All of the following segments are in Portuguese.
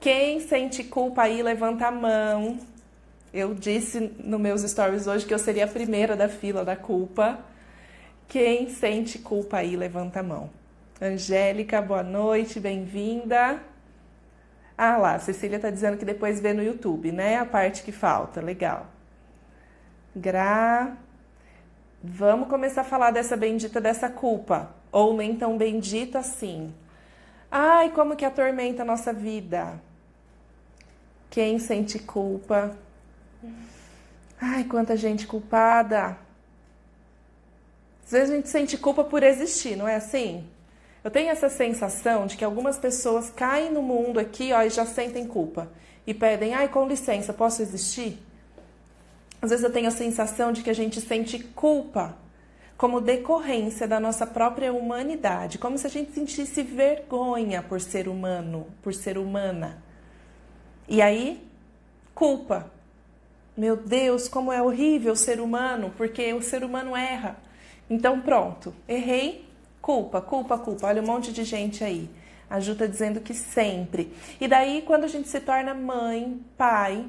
Quem sente culpa aí, levanta a mão. Eu disse nos meus stories hoje que eu seria a primeira da fila da culpa. Quem sente culpa aí, levanta a mão. Angélica, boa noite, bem-vinda. Ah lá, Cecília está dizendo que depois vê no YouTube, né? A parte que falta, legal. Gra. Vamos começar a falar dessa bendita dessa culpa. Ou nem tão bendita assim. Ai, como que atormenta a nossa vida. Quem sente culpa? Ai, quanta gente culpada. Às vezes a gente sente culpa por existir, não é assim? Eu tenho essa sensação de que algumas pessoas caem no mundo aqui ó, e já sentem culpa. E pedem, ai, com licença, posso existir? Às vezes eu tenho a sensação de que a gente sente culpa como decorrência da nossa própria humanidade, como se a gente sentisse vergonha por ser humano, por ser humana. E aí, culpa. Meu Deus, como é horrível ser humano, porque o ser humano erra. Então, pronto, errei, culpa, culpa, culpa. Olha um monte de gente aí. A Ju está dizendo que sempre. E daí, quando a gente se torna mãe, pai,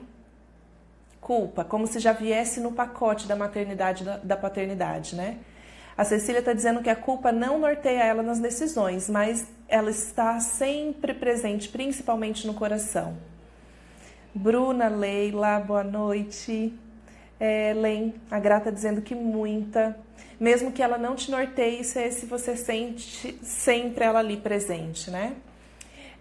culpa, como se já viesse no pacote da maternidade, da, da paternidade, né? A Cecília está dizendo que a culpa não norteia ela nas decisões, mas ela está sempre presente, principalmente no coração. Bruna Leila, boa noite. É, Len, a Grata dizendo que muita. Mesmo que ela não te norteie, se você sente sempre ela ali presente, né?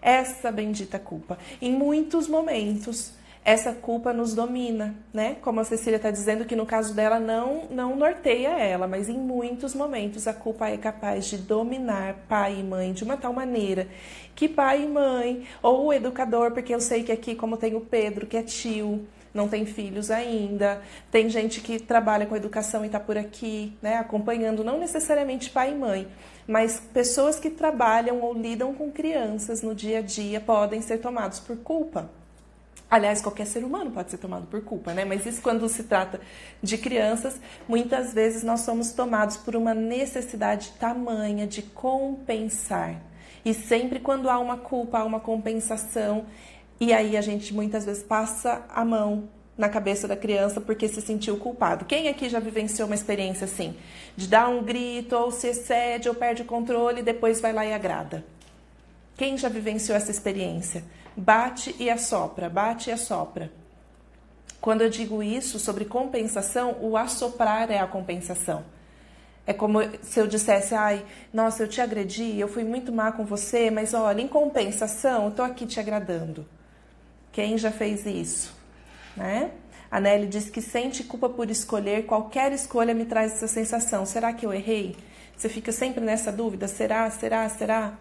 Essa bendita culpa. Em muitos momentos, essa culpa nos domina, né? Como a Cecília está dizendo que no caso dela não não norteia ela, mas em muitos momentos a culpa é capaz de dominar pai e mãe de uma tal maneira que pai e mãe ou o educador, porque eu sei que aqui como tem o Pedro que é tio, não tem filhos ainda, tem gente que trabalha com educação e está por aqui, né, acompanhando não necessariamente pai e mãe, mas pessoas que trabalham ou lidam com crianças no dia a dia podem ser tomados por culpa. Aliás, qualquer ser humano pode ser tomado por culpa, né? Mas isso quando se trata de crianças, muitas vezes nós somos tomados por uma necessidade tamanha de compensar. E sempre quando há uma culpa, há uma compensação, e aí a gente muitas vezes passa a mão na cabeça da criança porque se sentiu culpado. Quem aqui já vivenciou uma experiência assim? De dar um grito, ou se excede, ou perde o controle e depois vai lá e agrada? Quem já vivenciou essa experiência? Bate e assopra, bate e assopra. Quando eu digo isso sobre compensação, o assoprar é a compensação. É como se eu dissesse, ai, nossa, eu te agredi, eu fui muito má com você, mas olha, em compensação, eu tô aqui te agradando. Quem já fez isso? Né? A Nelly diz que sente culpa por escolher, qualquer escolha me traz essa sensação. Será que eu errei? Você fica sempre nessa dúvida: será, será, será?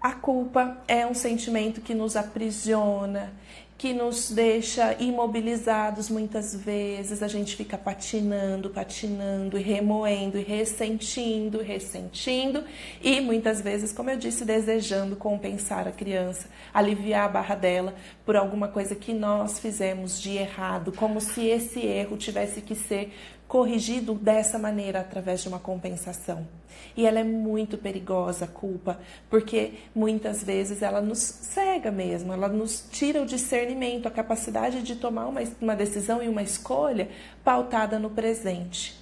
A culpa é um sentimento que nos aprisiona, que nos deixa imobilizados muitas vezes. A gente fica patinando, patinando e remoendo e ressentindo, ressentindo e muitas vezes, como eu disse, desejando compensar a criança, aliviar a barra dela por alguma coisa que nós fizemos de errado, como se esse erro tivesse que ser corrigido dessa maneira através de uma compensação. E ela é muito perigosa, a culpa, porque muitas vezes ela nos cega mesmo, ela nos tira o discernimento, a capacidade de tomar uma, uma decisão e uma escolha pautada no presente.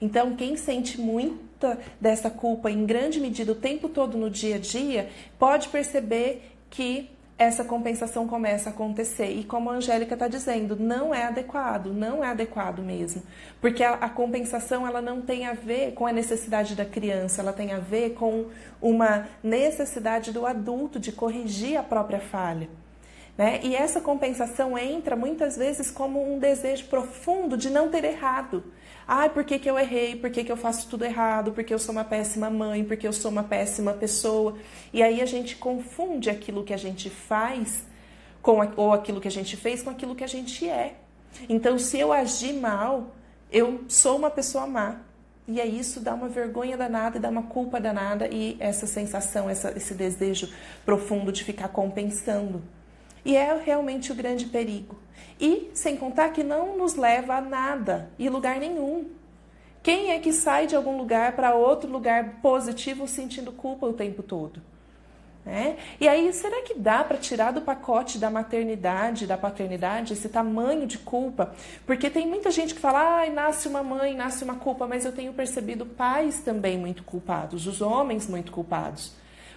Então, quem sente muita dessa culpa em grande medida o tempo todo no dia a dia, pode perceber que essa compensação começa a acontecer. E como a Angélica está dizendo, não é adequado, não é adequado mesmo. Porque a, a, compensação ela não tem a ver com a necessidade da criança, ela tem a ver com uma necessidade do adulto de corrigir a própria falha. Né? E essa compensação entra muitas vezes como um desejo profundo de não ter errado. Ai, por que, que eu errei? Por que, que eu faço tudo errado? Porque eu sou uma péssima mãe? Porque eu sou uma péssima pessoa? E aí a gente confunde aquilo que a gente faz com a, ou aquilo que a gente fez com aquilo que a gente é. Então, se eu agir mal, eu sou uma pessoa má. E é isso dá uma vergonha danada e dá uma culpa danada e essa sensação, essa, esse desejo profundo de ficar compensando. E é realmente o grande perigo. E sem contar que não nos leva a nada e lugar nenhum. Quem é que sai de algum lugar para outro lugar positivo sentindo culpa o tempo todo? Né? E aí, será que dá para tirar do pacote da maternidade, da paternidade, esse tamanho de culpa? Porque tem muita gente que fala, ai, nasce uma mãe, nasce uma culpa, mas eu tenho percebido pais também muito culpados, os homens muito culpados.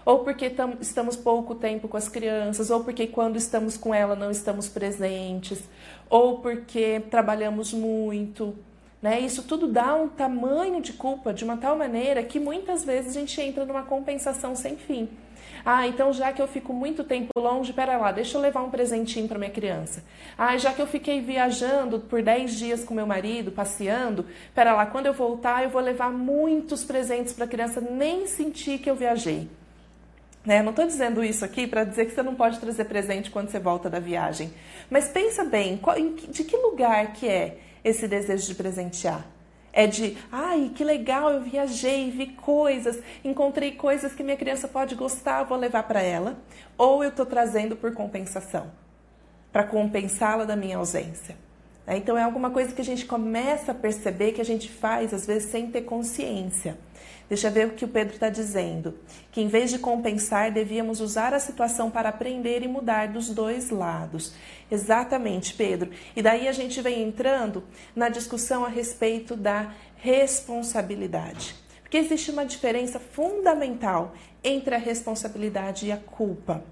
Ou porque estamos pouco tempo com as crianças, ou porque quando estamos com ela não estamos presentes, ou porque trabalhamos muito. Né? Isso tudo dá um tamanho de culpa de uma tal maneira que muitas vezes a gente entra numa compensação sem fim. Ah, então já que eu fico muito tempo longe, pera lá, deixa eu levar um presentinho para minha criança. Ah, já que eu fiquei viajando por 10 dias com meu marido, passeando, pera lá, quando eu voltar eu vou levar muitos presentes para a criança nem sentir que eu viajei. Né? Não estou dizendo isso aqui para dizer que você não pode trazer presente quando você volta da viagem. Mas pensa bem, qual, de que lugar que é esse desejo de presentear? É de, ai, que legal, eu viajei, vi coisas, encontrei coisas que minha criança pode gostar, vou levar para ela. Ou eu estou trazendo por compensação, para compensá-la da minha ausência. É, então é alguma coisa que a gente começa a perceber que a gente faz, às vezes, sem ter consciência. Deixa eu ver o que o Pedro está dizendo. Que em vez de compensar, devíamos usar a situação para aprender e mudar dos dois lados. Exatamente, Pedro. E daí a gente vem entrando na discussão a respeito da responsabilidade. Porque existe uma diferença fundamental entre a responsabilidade e a culpa.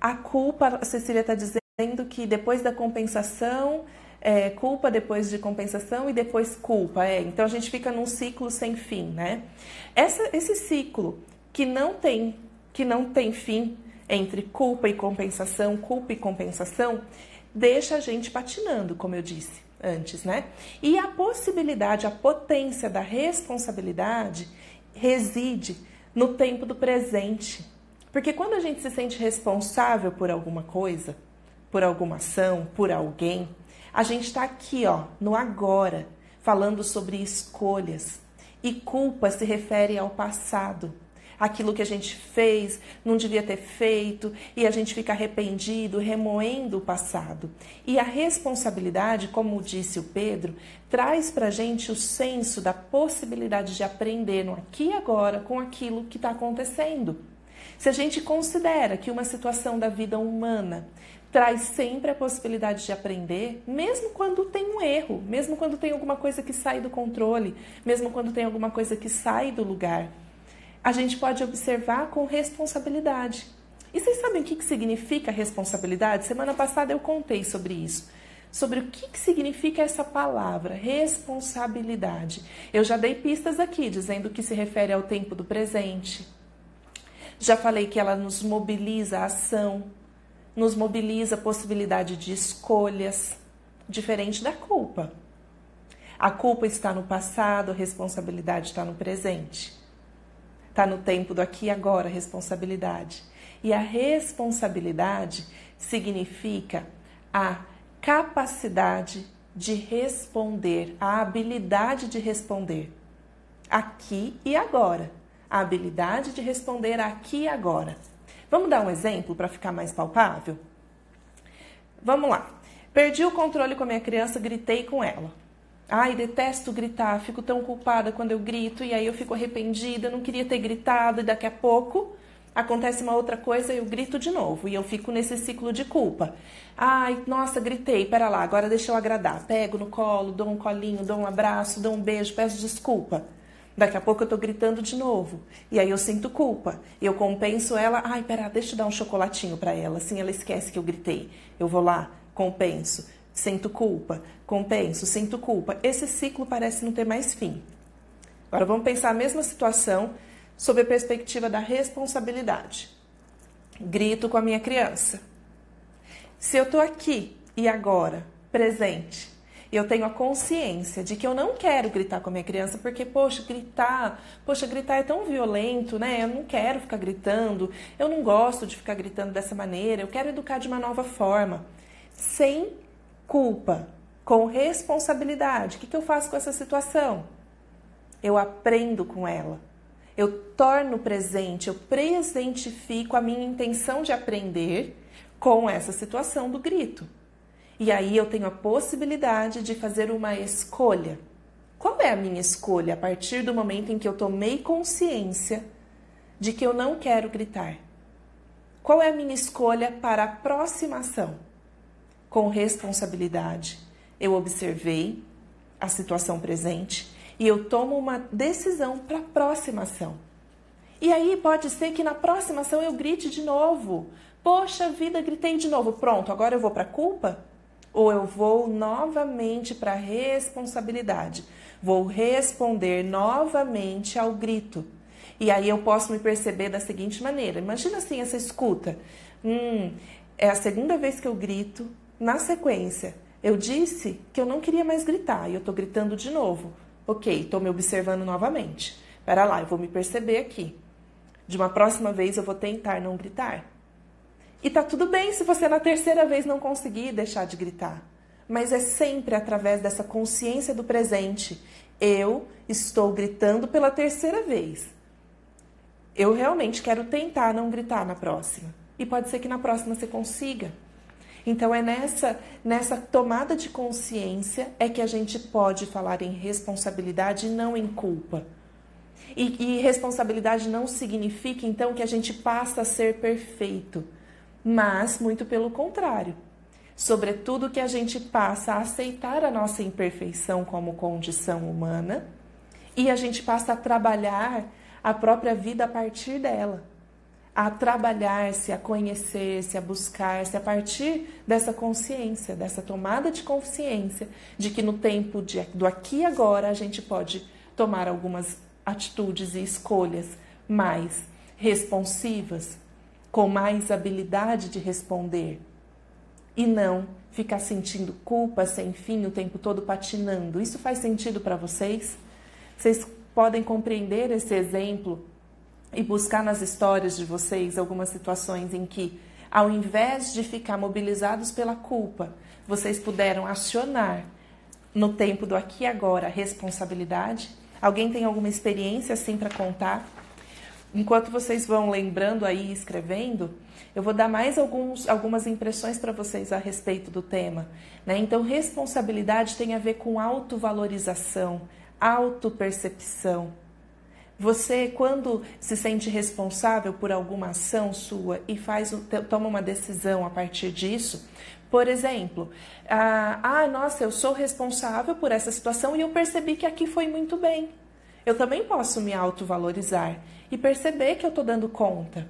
A culpa, a Cecília está dizendo que depois da compensação é, culpa depois de compensação e depois culpa. É, então a gente fica num ciclo sem fim, né? Essa, esse ciclo que não tem que não tem fim entre culpa e compensação, culpa e compensação, deixa a gente patinando, como eu disse antes, né? E a possibilidade, a potência da responsabilidade reside no tempo do presente. Porque quando a gente se sente responsável por alguma coisa, por alguma ação, por alguém, a gente está aqui, ó, no agora, falando sobre escolhas. E culpa se refere ao passado. Aquilo que a gente fez, não devia ter feito, e a gente fica arrependido, remoendo o passado. E a responsabilidade, como disse o Pedro, traz para a gente o senso da possibilidade de aprender no aqui e agora com aquilo que está acontecendo. Se a gente considera que uma situação da vida humana traz sempre a possibilidade de aprender, mesmo quando tem um erro, mesmo quando tem alguma coisa que sai do controle, mesmo quando tem alguma coisa que sai do lugar. A gente pode observar com responsabilidade. E vocês sabem o que significa responsabilidade? Semana passada eu contei sobre isso. Sobre o que significa essa palavra, responsabilidade. Eu já dei pistas aqui, dizendo que se refere ao tempo do presente. Já falei que ela nos mobiliza a ação, nos mobiliza a possibilidade de escolhas, diferente da culpa. A culpa está no passado, a responsabilidade está no presente. Está no tempo do aqui e agora, a responsabilidade. E a responsabilidade significa a capacidade de responder, a habilidade de responder aqui e agora. A habilidade de responder aqui e agora. Vamos dar um exemplo para ficar mais palpável? Vamos lá. Perdi o controle com a minha criança, gritei com ela. Ai, detesto gritar, fico tão culpada quando eu grito e aí eu fico arrependida, não queria ter gritado e daqui a pouco acontece uma outra coisa e eu grito de novo e eu fico nesse ciclo de culpa. Ai, nossa, gritei, pera lá, agora deixa eu agradar. Pego no colo, dou um colinho, dou um abraço, dou um beijo, peço desculpa. Daqui a pouco eu tô gritando de novo. E aí eu sinto culpa. Eu compenso ela. Ai, pera, deixa eu dar um chocolatinho para ela. Assim ela esquece que eu gritei. Eu vou lá, compenso. Sinto culpa. Compenso, sinto culpa. Esse ciclo parece não ter mais fim. Agora vamos pensar a mesma situação sob a perspectiva da responsabilidade. Grito com a minha criança. Se eu tô aqui e agora, presente, eu tenho a consciência de que eu não quero gritar com a minha criança, porque, poxa, gritar, poxa, gritar é tão violento, né? Eu não quero ficar gritando, eu não gosto de ficar gritando dessa maneira, eu quero educar de uma nova forma, sem culpa, com responsabilidade. O que, que eu faço com essa situação? Eu aprendo com ela. Eu torno presente, eu presentifico a minha intenção de aprender com essa situação do grito. E aí eu tenho a possibilidade de fazer uma escolha. Qual é a minha escolha a partir do momento em que eu tomei consciência de que eu não quero gritar? Qual é a minha escolha para aproximação? Com responsabilidade. Eu observei a situação presente e eu tomo uma decisão para aproximação. E aí pode ser que na aproximação eu grite de novo. Poxa vida, gritei de novo. Pronto, agora eu vou para a culpa? Ou eu vou novamente para a responsabilidade? Vou responder novamente ao grito. E aí eu posso me perceber da seguinte maneira: imagina assim essa escuta. Hum, é a segunda vez que eu grito. Na sequência, eu disse que eu não queria mais gritar e eu estou gritando de novo. Ok, estou me observando novamente. Pera lá, eu vou me perceber aqui. De uma próxima vez eu vou tentar não gritar. E tá tudo bem se você na terceira vez não conseguir deixar de gritar. Mas é sempre através dessa consciência do presente. Eu estou gritando pela terceira vez eu realmente quero tentar não gritar na próxima. E pode ser que na próxima você consiga. Então é nessa nessa tomada de consciência é que a gente pode falar em responsabilidade e não em culpa. E, e responsabilidade não significa então que a gente passa a ser perfeito, mas muito pelo contrário. Sobretudo que a gente passa a aceitar a nossa imperfeição como condição humana e a gente passa a trabalhar a própria vida a partir dela, a trabalhar-se, a conhecer-se, a buscar-se a partir dessa consciência, dessa tomada de consciência de que no tempo de, do aqui e agora a gente pode tomar algumas atitudes e escolhas mais responsivas, com mais habilidade de responder e não ficar sentindo culpa sem fim o tempo todo patinando. Isso faz sentido para vocês? Vocês podem compreender esse exemplo e buscar nas histórias de vocês algumas situações em que, ao invés de ficar mobilizados pela culpa, vocês puderam acionar no tempo do aqui e agora a responsabilidade? Alguém tem alguma experiência assim para contar? Enquanto vocês vão lembrando aí e escrevendo, eu vou dar mais alguns, algumas impressões para vocês a respeito do tema. Né? Então, responsabilidade tem a ver com autovalorização, autopercepção. Você, quando se sente responsável por alguma ação sua e faz, toma uma decisão a partir disso, por exemplo, ah, ah, nossa, eu sou responsável por essa situação e eu percebi que aqui foi muito bem. Eu também posso me autovalorizar e perceber que eu estou dando conta.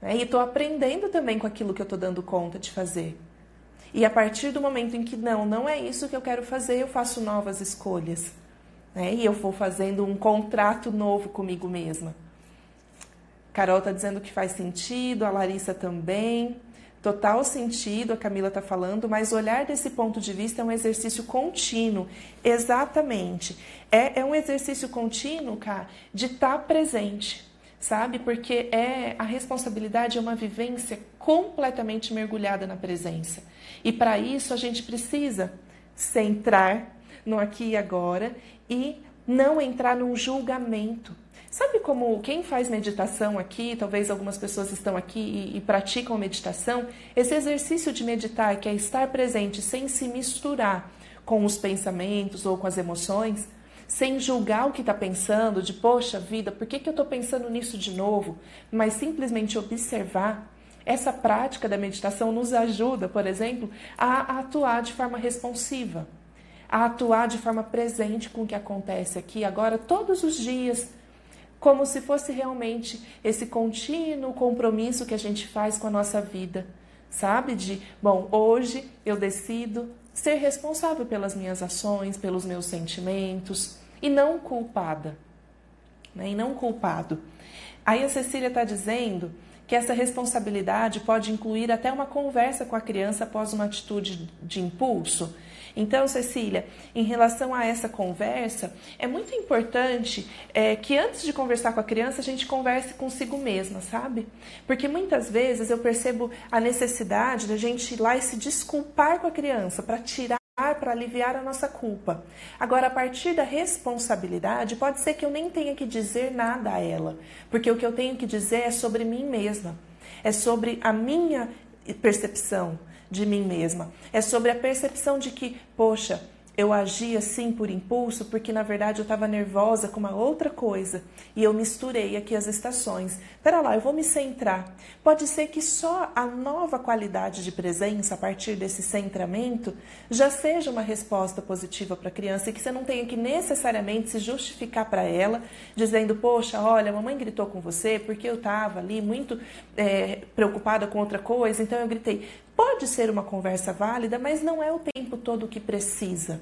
Né? E estou aprendendo também com aquilo que eu estou dando conta de fazer. E a partir do momento em que não, não é isso que eu quero fazer, eu faço novas escolhas. Né? E eu vou fazendo um contrato novo comigo mesma. Carol está dizendo que faz sentido, a Larissa também. Total sentido, a Camila está falando, mas olhar desse ponto de vista é um exercício contínuo. Exatamente. É, é um exercício contínuo, cara, de estar tá presente, sabe? Porque é a responsabilidade é uma vivência completamente mergulhada na presença. E para isso a gente precisa centrar no aqui e agora e não entrar num julgamento. Sabe como quem faz meditação aqui, talvez algumas pessoas estão aqui e, e, praticam meditação, esse exercício de meditar, que é estar presente sem se misturar com os pensamentos ou com as emoções, sem julgar o que está pensando, de poxa vida, por que, que eu estou pensando nisso de novo, mas simplesmente observar. Essa prática da meditação nos ajuda, por exemplo, a, a atuar de forma responsiva a atuar de forma presente com o que acontece aqui agora todos os dias, como se fosse realmente esse contínuo compromisso que a gente faz com a nossa vida, sabe? De, bom, hoje eu decido ser responsável pelas minhas ações, pelos meus sentimentos e não culpada, né? E não culpado. Aí a Cecília está dizendo que essa responsabilidade pode incluir até uma conversa com a criança após uma atitude de impulso. Então, Cecília, em relação a essa conversa, é muito importante é, que antes de conversar com a criança, a gente converse consigo mesma, sabe? Porque muitas vezes eu percebo a necessidade da gente ir lá e se desculpar com a criança para tirar para aliviar a nossa culpa. Agora, a partir da responsabilidade, pode ser que eu nem tenha que dizer nada a ela, porque o que eu tenho que dizer é sobre mim mesma, é sobre a minha percepção, de mim mesma. É sobre a percepção de que, poxa, eu agi assim por impulso porque na verdade eu estava nervosa com uma outra coisa e eu misturei aqui as estações. Pera lá, eu vou me centrar. Pode ser que só a nova qualidade de presença a partir desse centramento já seja uma resposta positiva para a criança e que você não tenha que necessariamente se justificar para ela, dizendo: Poxa, olha, mamãe gritou com você porque eu estava ali muito é, preocupada com outra coisa, então eu gritei. Pode ser uma conversa válida, mas não é o tempo todo que precisa.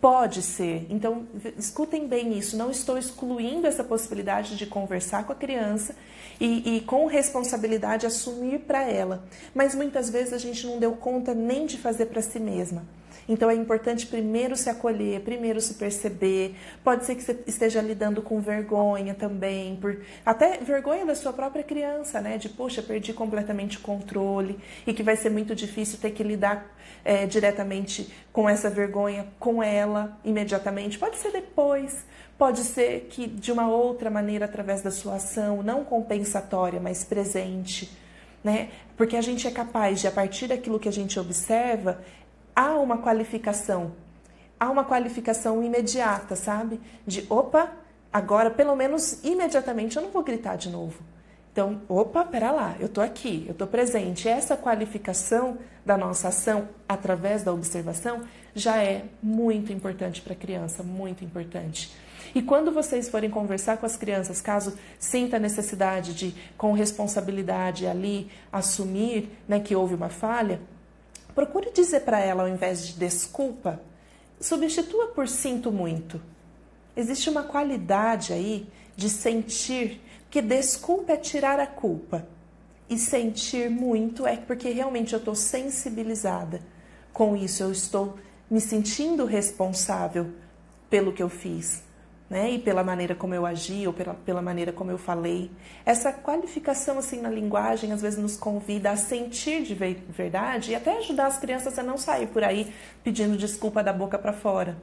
Pode ser. Então, escutem bem isso. Não estou excluindo essa possibilidade de conversar com a criança e, e com responsabilidade assumir para ela. Mas muitas vezes a gente não deu conta nem de fazer para si mesma. Então é importante primeiro se acolher, primeiro se perceber. Pode ser que você esteja lidando com vergonha também, por até vergonha da sua própria criança, né? De poxa, perdi completamente o controle e que vai ser muito difícil ter que lidar é, diretamente com essa vergonha com ela imediatamente. Pode ser depois. Pode ser que de uma outra maneira, através da sua ação, não compensatória, mas presente. Né? Porque a gente é capaz de, a partir daquilo que a gente observa, há uma qualificação. Há uma qualificação imediata, sabe? De opa, agora pelo menos imediatamente eu não vou gritar de novo. Então, opa, pera lá, eu tô aqui, eu tô presente. Essa qualificação da nossa ação através da observação já é muito importante para a criança, muito importante. E quando vocês forem conversar com as crianças, caso sinta a necessidade de, com responsabilidade ali, assumir né, que houve uma falha, Procure dizer para ela, ao invés de desculpa, substitua por sinto muito. Existe uma qualidade aí de sentir que desculpa é tirar a culpa. E sentir muito é porque realmente eu estou sensibilizada com isso, eu estou me sentindo responsável pelo que eu fiz né? E pela maneira como eu agi ou pela, pela maneira como eu falei. Essa qualificação assim na linguagem às vezes nos convida a sentir de verdade e até ajudar as crianças a não sair por aí pedindo desculpa da boca para fora.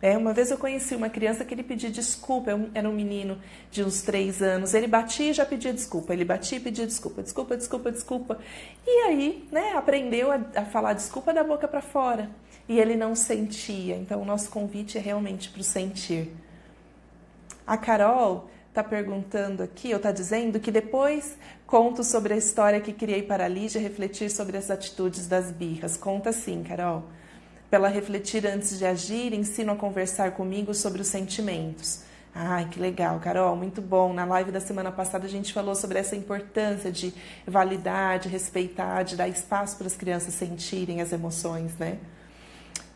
É, uma vez eu conheci uma criança que ele pedia desculpa, era um menino de uns três anos. Ele batia e já pedia desculpa, ele batia e pedia desculpa, desculpa, desculpa, desculpa. E aí, né, aprendeu a, a falar desculpa da boca para fora. E ele não sentia. Então, o nosso convite é realmente para o sentir. A Carol está perguntando aqui, ou está dizendo que depois conto sobre a história que criei para a Lígia refletir sobre as atitudes das birras. Conta sim, Carol. Para ela refletir antes de agir, ensino a conversar comigo sobre os sentimentos. Ai, que legal, Carol, muito bom. Na live da semana passada a gente falou sobre essa importância de validar, de respeitar, de dar espaço para as crianças sentirem as emoções, né?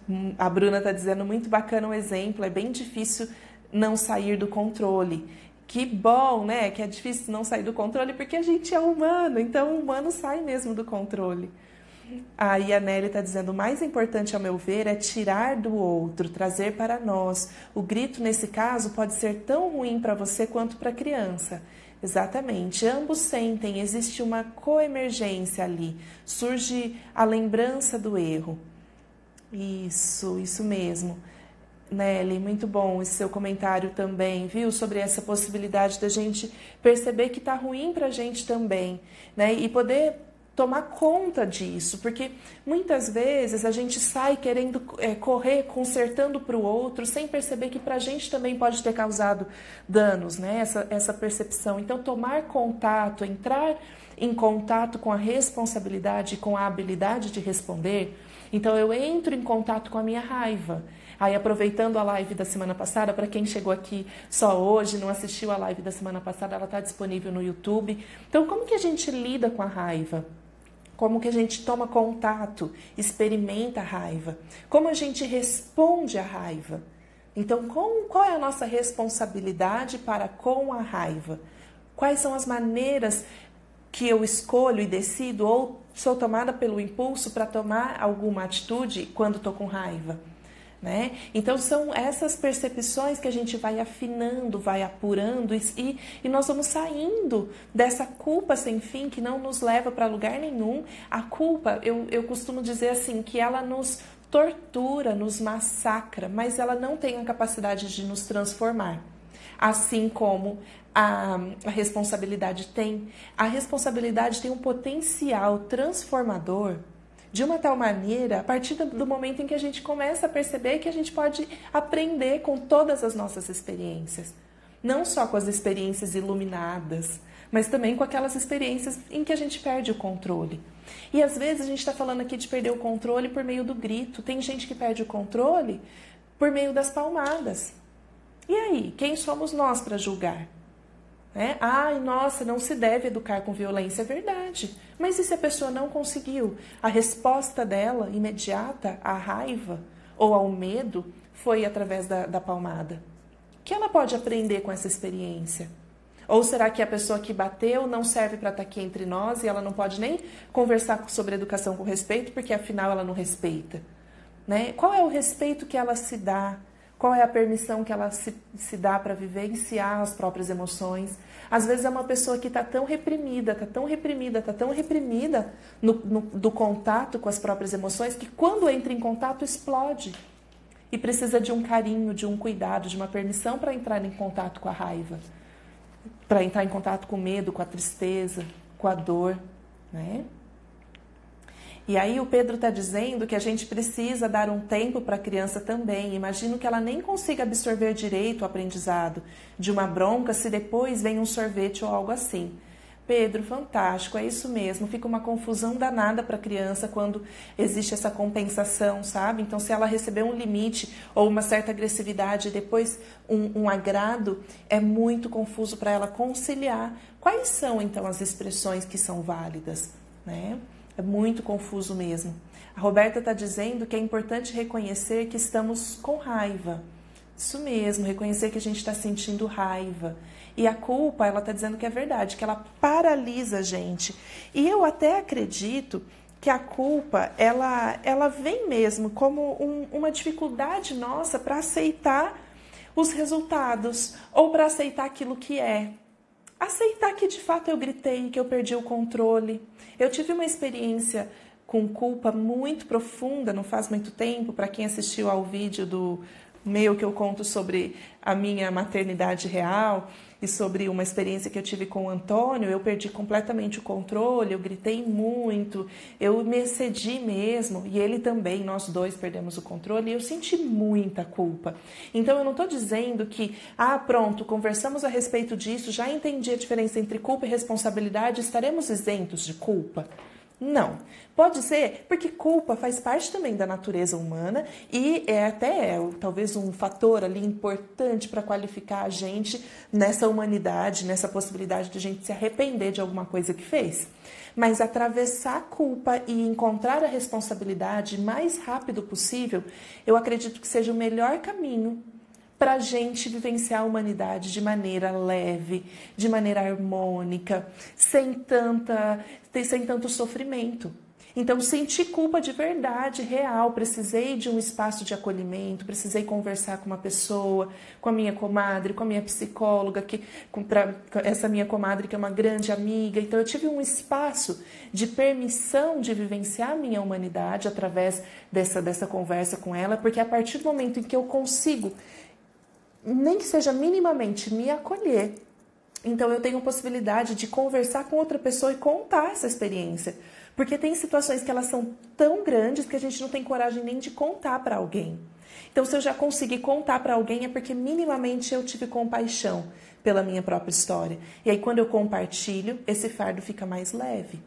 Hum, a Bruna está dizendo muito bacana o exemplo, é bem difícil não sair do controle. Que bom, né? Que é difícil não sair do controle porque a gente é humano, então o humano sai mesmo do controle. Aí a Nelly está dizendo: o mais importante, ao meu ver, é tirar do outro, trazer para nós. O grito, nesse caso, pode ser tão ruim para você quanto para a criança. Exatamente, ambos sentem, existe uma coemergência ali, surge a lembrança do erro. Isso, isso mesmo. Nelly, muito bom esse seu comentário também, viu? Sobre essa possibilidade da gente perceber que tá ruim pra gente também, né? E poder tomar conta disso, porque muitas vezes a gente sai querendo é, correr, consertando para o outro, sem perceber que para a gente também pode ter causado danos, né? Essa, essa percepção. Então, tomar contato, entrar em contato com a responsabilidade, com a habilidade de responder. Então, eu entro em contato com a minha raiva. Aí, aproveitando a live da semana passada, para quem chegou aqui só hoje, não assistiu a live da semana passada, ela está disponível no YouTube. Então, como que a gente lida com a raiva? Como que a gente toma contato, experimenta a raiva? Como a gente responde à raiva? Então, com, qual é a nossa responsabilidade para com a raiva? Quais são as maneiras que eu escolho e decido ou sou tomada pelo impulso para tomar alguma atitude quando estou com raiva? Né? Então são essas percepções que a gente vai afinando, vai apurando e, e nós vamos saindo dessa culpa sem fim que não nos leva para lugar nenhum. A culpa, eu, eu costumo dizer assim, que ela nos tortura, nos massacra, mas ela não tem a capacidade de nos transformar. Assim como a, a responsabilidade tem. A responsabilidade tem um potencial transformador de uma tal maneira, a partir do momento em que a gente começa a perceber que a gente pode aprender com todas as nossas experiências. Não só com as experiências iluminadas, mas também com aquelas experiências em que a gente perde o controle. E às vezes a gente está falando aqui de perder o controle por meio do grito. Tem gente que perde o controle por meio das palmadas. E aí, quem somos nós para julgar? É? Ai, nossa, não se deve educar com violência, é verdade. Mas e se a pessoa não conseguiu? A resposta dela, imediata, à raiva ou ao medo, foi através da, da palmada. O que ela pode aprender com essa experiência? Ou será que a pessoa que bateu não serve para estar aqui entre nós e ela não pode nem conversar sobre educação com respeito, porque afinal ela não respeita? Né? Qual é o respeito que ela se dá? Qual é a permissão que ela se, se dá para vivenciar as próprias emoções? Às vezes é uma pessoa que está tão reprimida, está tão reprimida, está tão reprimida no, no, do contato com as próprias emoções que quando entra em contato explode. E precisa de um carinho, de um cuidado, de uma permissão para entrar em contato com a raiva, para entrar em contato com o medo, com a tristeza, com a dor. Né? E aí o Pedro está dizendo que a gente precisa dar um tempo para a criança também. Imagino que ela nem consiga absorver direito o aprendizado de uma bronca se depois vem um sorvete ou algo assim. Pedro, fantástico, é isso mesmo. Fica uma confusão danada para a criança quando existe essa compensação, sabe? Então, se ela receber um limite ou uma certa agressividade e depois um, um agrado, é muito confuso para ela conciliar. Quais são, então, as expressões que são válidas, né? É muito confuso mesmo. A Roberta está dizendo que é importante reconhecer que estamos com raiva. Isso mesmo, reconhecer que a gente está sentindo raiva. E a culpa, ela está dizendo que é verdade, que ela paralisa a gente. E eu até acredito que a culpa, ela, ela vem mesmo como um, uma dificuldade nossa para aceitar os resultados ou para aceitar aquilo que é. Aceitar que de fato eu gritei, que eu perdi o controle. Eu tive uma experiência com culpa muito profunda, não faz muito tempo, para quem assistiu ao vídeo do meu que eu conto sobre a minha maternidade real e sobre uma experiência que eu tive com o Antônio, eu perdi completamente o controle, eu gritei muito, eu me excedi mesmo, e ele também, nós dois perdemos o controle, e eu senti muita culpa. Então eu não estou dizendo que, ah, pronto, conversamos a respeito disso, já entendi a diferença entre culpa e responsabilidade, estaremos isentos de culpa. Não. Pode ser porque culpa faz parte também da natureza humana e é até é, talvez um fator ali importante para qualificar a gente nessa humanidade, nessa possibilidade de a gente se arrepender de alguma coisa que fez. Mas atravessar a culpa e encontrar a responsabilidade mais rápido possível, eu acredito que seja o melhor caminho para a gente vivenciar a humanidade de maneira leve, de maneira harmônica, sem, tanta, sem tanto sofrimento. Então, senti culpa de verdade, real. Precisei de um espaço de acolhimento, precisei conversar com uma pessoa, com a minha comadre, com a minha psicóloga, que, com, pra, essa minha comadre que é uma grande amiga. Então, eu tive um espaço de permissão de vivenciar a minha humanidade através dessa, dessa conversa com ela, porque a partir do momento em que eu consigo nem que seja minimamente me acolher. Então eu tenho possibilidade de conversar com outra pessoa e contar essa experiência. Porque tem situações que elas são tão grandes que a gente não tem coragem nem de contar para alguém. Então, se eu já consegui contar para alguém, é porque minimamente eu tive compaixão pela minha própria história. E aí, quando eu compartilho, esse fardo fica mais leve.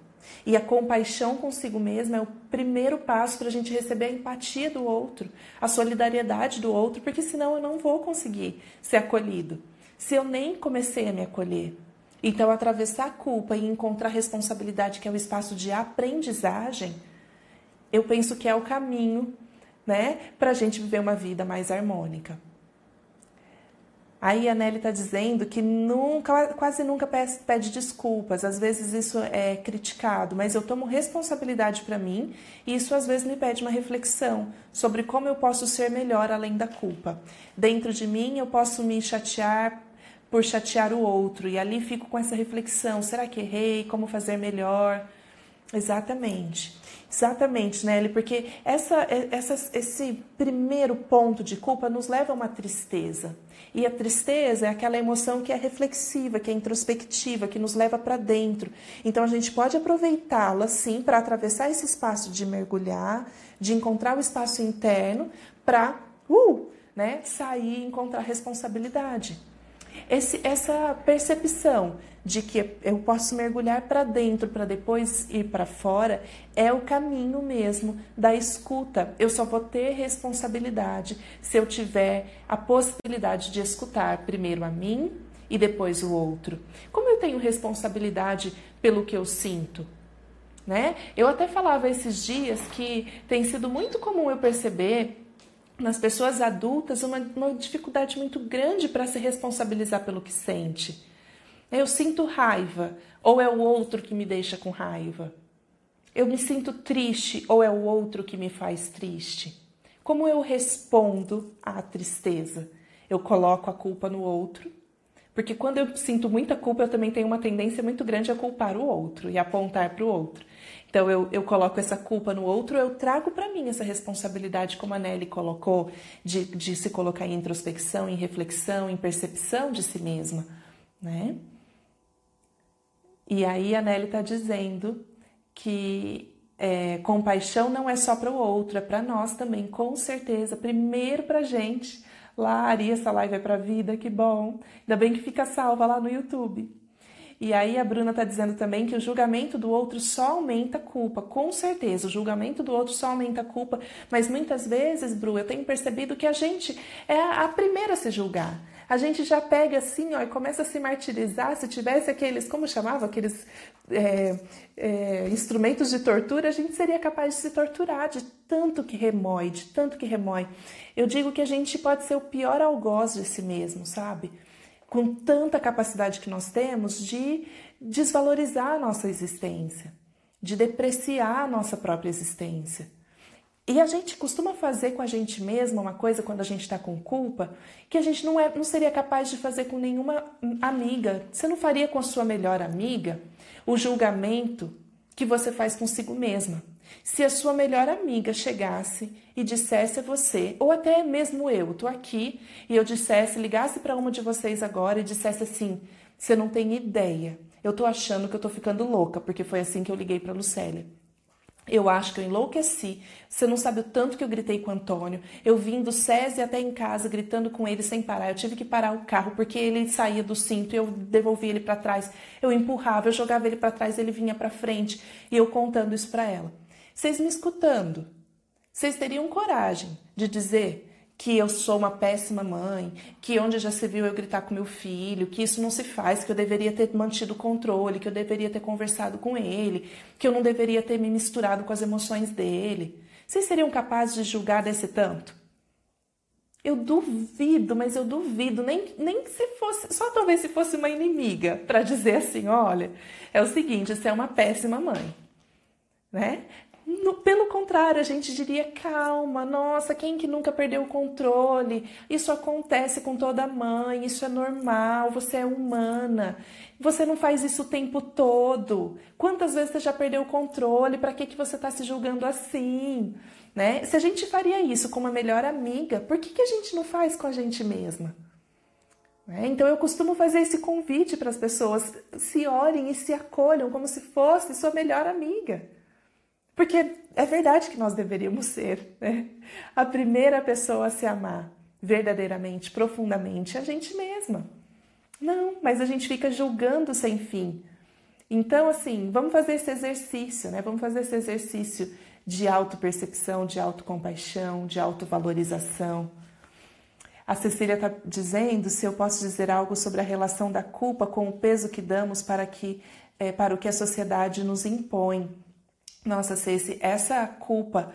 E a compaixão consigo mesma é o primeiro passo para a gente receber a empatia do outro, a solidariedade do outro, porque senão eu não vou conseguir ser acolhido. Se eu nem comecei a me acolher. Então, atravessar a culpa e encontrar responsabilidade, que é o espaço de aprendizagem, eu penso que é o caminho né, para a gente viver uma vida mais harmônica. Aí a Nelly está dizendo que nunca, quase nunca pede desculpas, às vezes isso é criticado, mas eu tomo responsabilidade para mim e isso às vezes me pede uma reflexão sobre como eu posso ser melhor além da culpa. Dentro de mim eu posso me chatear por chatear o outro e ali fico com essa reflexão: será que errei? Como fazer melhor? Exatamente. Exatamente, Nelly, porque essa, essa, esse primeiro ponto de culpa nos leva a uma tristeza. E a tristeza é aquela emoção que é reflexiva, que é introspectiva, que nos leva para dentro. Então a gente pode aproveitá-la, sim, para atravessar esse espaço de mergulhar, de encontrar o espaço interno, para uh, né, sair e encontrar responsabilidade. Esse, essa percepção de que eu posso mergulhar para dentro para depois ir para fora é o caminho mesmo da escuta. Eu só vou ter responsabilidade se eu tiver a possibilidade de escutar primeiro a mim e depois o outro. Como eu tenho responsabilidade pelo que eu sinto? Né? Eu até falava esses dias que tem sido muito comum eu perceber nas pessoas adultas uma, uma dificuldade muito grande para se responsabilizar pelo que sente. Eu sinto raiva, ou é o outro que me deixa com raiva? Eu me sinto triste, ou é o outro que me faz triste? Como eu respondo à tristeza? Eu coloco a culpa no outro, porque quando eu sinto muita culpa, eu também tenho uma tendência muito grande a culpar o outro e apontar para o outro. Então eu, eu coloco essa culpa no outro, eu trago para mim essa responsabilidade, como a Nelly colocou, de, de se colocar em introspecção, em reflexão, em percepção de si mesma, né? E aí a Nelly está dizendo que é, compaixão não é só para o outro, é para nós também, com certeza. Primeiro para gente. Lá, Ari, essa live é para vida, que bom. Ainda bem que fica salva lá no YouTube. E aí a Bruna está dizendo também que o julgamento do outro só aumenta a culpa. Com certeza, o julgamento do outro só aumenta a culpa. Mas muitas vezes, Bru, eu tenho percebido que a gente é a primeira a se julgar. A gente já pega assim, ó, e começa a se martirizar. Se tivesse aqueles, como chamava, aqueles é, é, instrumentos de tortura, a gente seria capaz de se torturar de tanto que remói, de tanto que remói. Eu digo que a gente pode ser o pior algoz de si mesmo, sabe? com tanta capacidade que nós temos de desvalorizar a nossa existência, de depreciar a nossa própria existência. E a gente costuma fazer com a gente mesma uma coisa quando a gente está com culpa que a gente não, é, não seria capaz de fazer com nenhuma amiga. Você não faria com a sua melhor amiga o julgamento que você faz consigo mesma. Se a sua melhor amiga chegasse e dissesse a você, ou até mesmo eu, tô aqui, e eu dissesse, ligasse para uma de vocês agora e dissesse assim: "Você não tem ideia. Eu tô achando que eu tô ficando louca, porque foi assim que eu liguei para Lucélia. Eu acho que eu enlouqueci. Você não sabe o tanto que eu gritei com o Antônio. Eu vim do SESI até em casa gritando com ele sem parar. Eu tive que parar o carro porque ele saía do cinto e eu devolvia ele para trás. Eu empurrava, eu jogava ele para trás, ele vinha para frente e eu contando isso para ela. Vocês me escutando, vocês teriam coragem de dizer que eu sou uma péssima mãe, que onde já se viu eu gritar com meu filho, que isso não se faz, que eu deveria ter mantido o controle, que eu deveria ter conversado com ele, que eu não deveria ter me misturado com as emoções dele. Vocês seriam capazes de julgar desse tanto? Eu duvido, mas eu duvido, nem, nem se fosse, só talvez se fosse uma inimiga, para dizer assim: olha, é o seguinte, você é uma péssima mãe. Né? No, pelo contrário, a gente diria calma, nossa, quem que nunca perdeu o controle? Isso acontece com toda mãe, isso é normal, você é humana. Você não faz isso o tempo todo. Quantas vezes você já perdeu o controle? Para que, que você está se julgando assim? Né? Se a gente faria isso com uma melhor amiga, por que, que a gente não faz com a gente mesma? Né? Então eu costumo fazer esse convite para as pessoas se olhem e se acolham como se fosse sua melhor amiga. Porque é verdade que nós deveríamos ser né? a primeira pessoa a se amar verdadeiramente, profundamente, a gente mesma. Não, mas a gente fica julgando sem fim. Então, assim, vamos fazer esse exercício, né? Vamos fazer esse exercício de autopercepção, de autocompaixão, de autovalorização. A Cecília está dizendo se eu posso dizer algo sobre a relação da culpa com o peso que damos para, que, é, para o que a sociedade nos impõe. Nossa, Ceci, essa culpa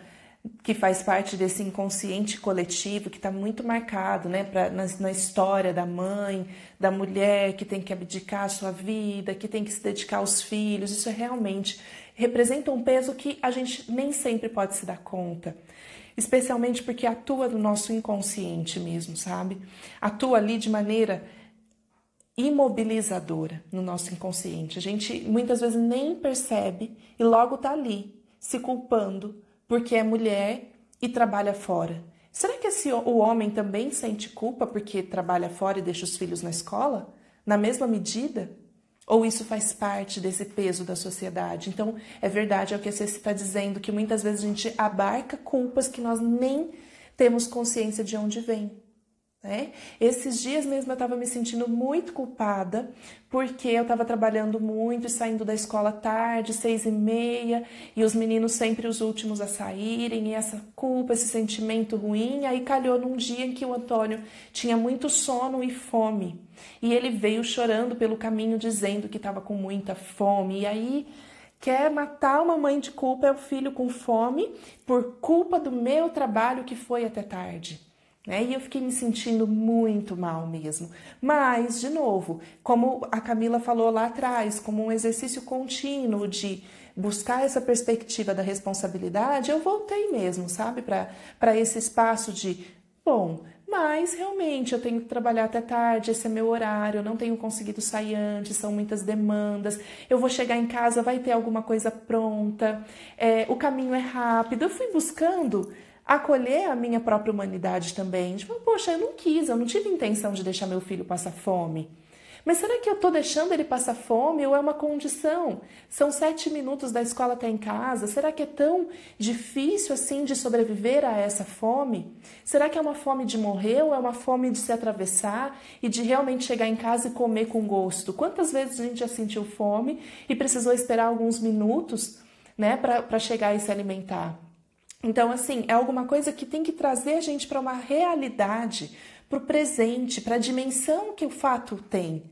que faz parte desse inconsciente coletivo que está muito marcado né, pra, na, na, história da mãe, da mulher que tem que abdicar a sua vida, que tem que se dedicar aos filhos, isso é realmente representa um peso que a gente nem sempre pode se dar conta. Especialmente porque atua no nosso inconsciente mesmo, sabe? Atua ali de maneira imobilizadora no nosso inconsciente. A gente muitas vezes nem percebe e logo tá ali, se culpando porque é mulher e trabalha fora. Será que esse, o homem também sente culpa porque trabalha fora e deixa os filhos na escola? Na mesma medida? Ou isso faz parte desse peso da sociedade? Então, é verdade, é o que você está dizendo, que muitas vezes a gente abarca culpas que nós nem temos consciência de onde vem. Né? Esses dias mesmo eu estava me sentindo muito culpada porque eu estava trabalhando muito e saindo da escola tarde, seis e meia, e os meninos sempre os últimos a saírem, e essa culpa, esse sentimento ruim. Aí calhou num dia em que o Antônio tinha muito sono e fome, e ele veio chorando pelo caminho dizendo que estava com muita fome, e aí quer matar uma mãe de culpa é o filho com fome por culpa do meu trabalho que foi até tarde. Né? E eu fiquei me sentindo muito mal mesmo. Mas, de novo, como a Camila falou lá atrás, como um exercício contínuo de buscar essa perspectiva da responsabilidade, eu voltei mesmo, sabe, para esse espaço de, bom, mas realmente eu tenho que trabalhar até tarde, esse é meu horário, eu não tenho conseguido sair antes, são muitas demandas. Eu vou chegar em casa, vai ter alguma coisa pronta, é, o caminho é rápido. Eu fui buscando acolher a minha própria humanidade também. Tipo, poxa, eu não quis, eu não tive intenção de deixar meu filho passar fome. Mas será que eu estou deixando ele passar fome ou é uma condição? São sete minutos da escola até em casa. Será que é tão difícil assim de sobreviver a essa fome? Será que é uma fome de morrer ou é uma fome de se atravessar e de realmente chegar em casa e comer com gosto? Quantas vezes a gente já sentiu fome e precisou esperar alguns minutos né, para chegar e se alimentar? Então, assim, é alguma coisa que tem que trazer a gente para uma realidade, para o presente, para a dimensão que o fato tem.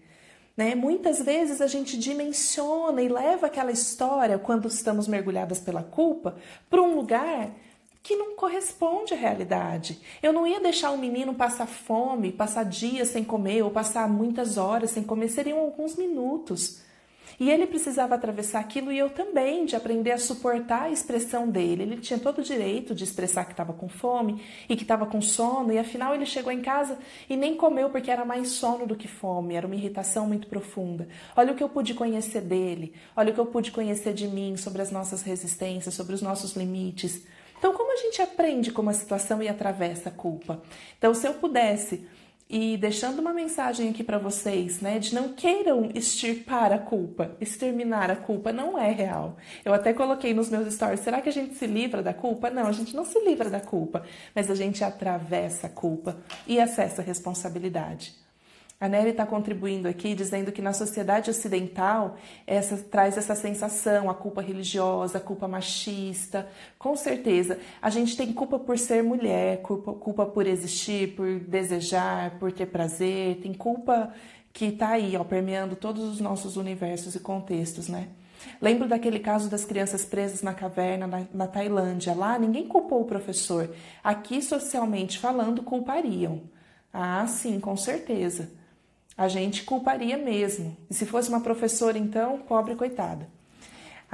Né? Muitas vezes a gente dimensiona e leva aquela história, quando estamos mergulhadas pela culpa, para um lugar que não corresponde à realidade. Eu não ia deixar o menino passar fome, passar dias sem comer ou passar muitas horas sem comer, seriam alguns minutos. E ele precisava atravessar aquilo e eu também, de aprender a suportar a expressão dele. Ele tinha todo o direito de expressar que estava com fome e que estava com sono, e afinal ele chegou em casa e nem comeu porque era mais sono do que fome, era uma irritação muito profunda. Olha o que eu pude conhecer dele, olha o que eu pude conhecer de mim sobre as nossas resistências, sobre os nossos limites. Então, como a gente aprende com uma situação e atravessa a culpa? Então, se eu pudesse e deixando uma mensagem aqui para vocês, né, de não queiram extirpar a culpa, exterminar a culpa não é real. Eu até coloquei nos meus stories, será que a gente se livra da culpa? Não, a gente não se livra da culpa, mas a gente atravessa a culpa e acessa a responsabilidade. A Nelly está contribuindo aqui dizendo que na sociedade ocidental essa traz essa sensação, a culpa religiosa, a culpa machista. Com certeza, a gente tem culpa por ser mulher, culpa, culpa por existir, por desejar, por ter prazer, tem culpa que está aí, ó, permeando todos os nossos universos e contextos, né? Lembro daquele caso das crianças presas na caverna na, na, Tailândia. Lá ninguém culpou o professor. Aqui, socialmente falando, culpariam. Ah, sim, com certeza a gente culparia mesmo. E se fosse uma professora, então, pobre coitada.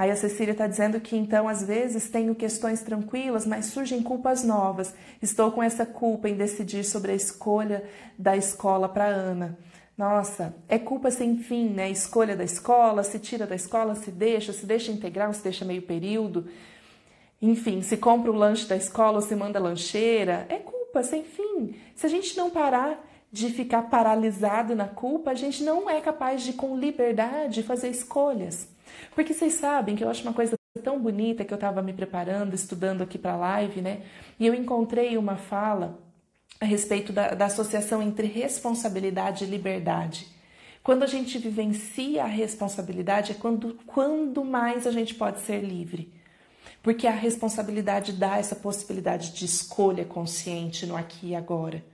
Aí a Cecília está dizendo que então às vezes tenho questões tranquilas, mas surgem culpas novas. Estou com essa culpa em decidir sobre a escolha da escola para Ana. Nossa, é culpa sem fim, né? Escolha da escola, se tira da escola, se deixa, se deixa integral, se deixa meio período. Enfim, se compra o lanche da escola ou se manda lancheira. É culpa sem fim. Se a gente não parar de ficar paralisado na culpa, a gente não é capaz de, com liberdade, fazer escolhas. Porque vocês sabem que eu acho uma coisa tão bonita que eu estava me preparando, estudando aqui para a live, né? E eu encontrei uma fala a respeito da, da associação entre responsabilidade e liberdade. Quando a gente vivencia a responsabilidade é quando, quando mais a gente pode ser livre. Porque a responsabilidade dá essa possibilidade de escolha consciente no aqui e agora.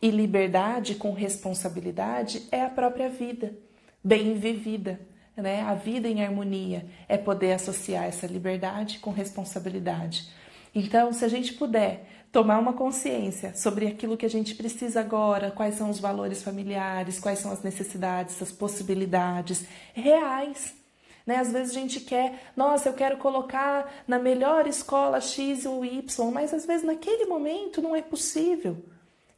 E liberdade com responsabilidade é a própria vida, bem vivida. Né? A vida em harmonia é poder associar essa liberdade com responsabilidade. Então, se a gente puder tomar uma consciência sobre aquilo que a gente precisa agora, quais são os valores familiares, quais são as necessidades, as possibilidades reais. Né? Às vezes a gente quer, nossa, eu quero colocar na melhor escola X ou Y, mas às vezes naquele momento não é possível.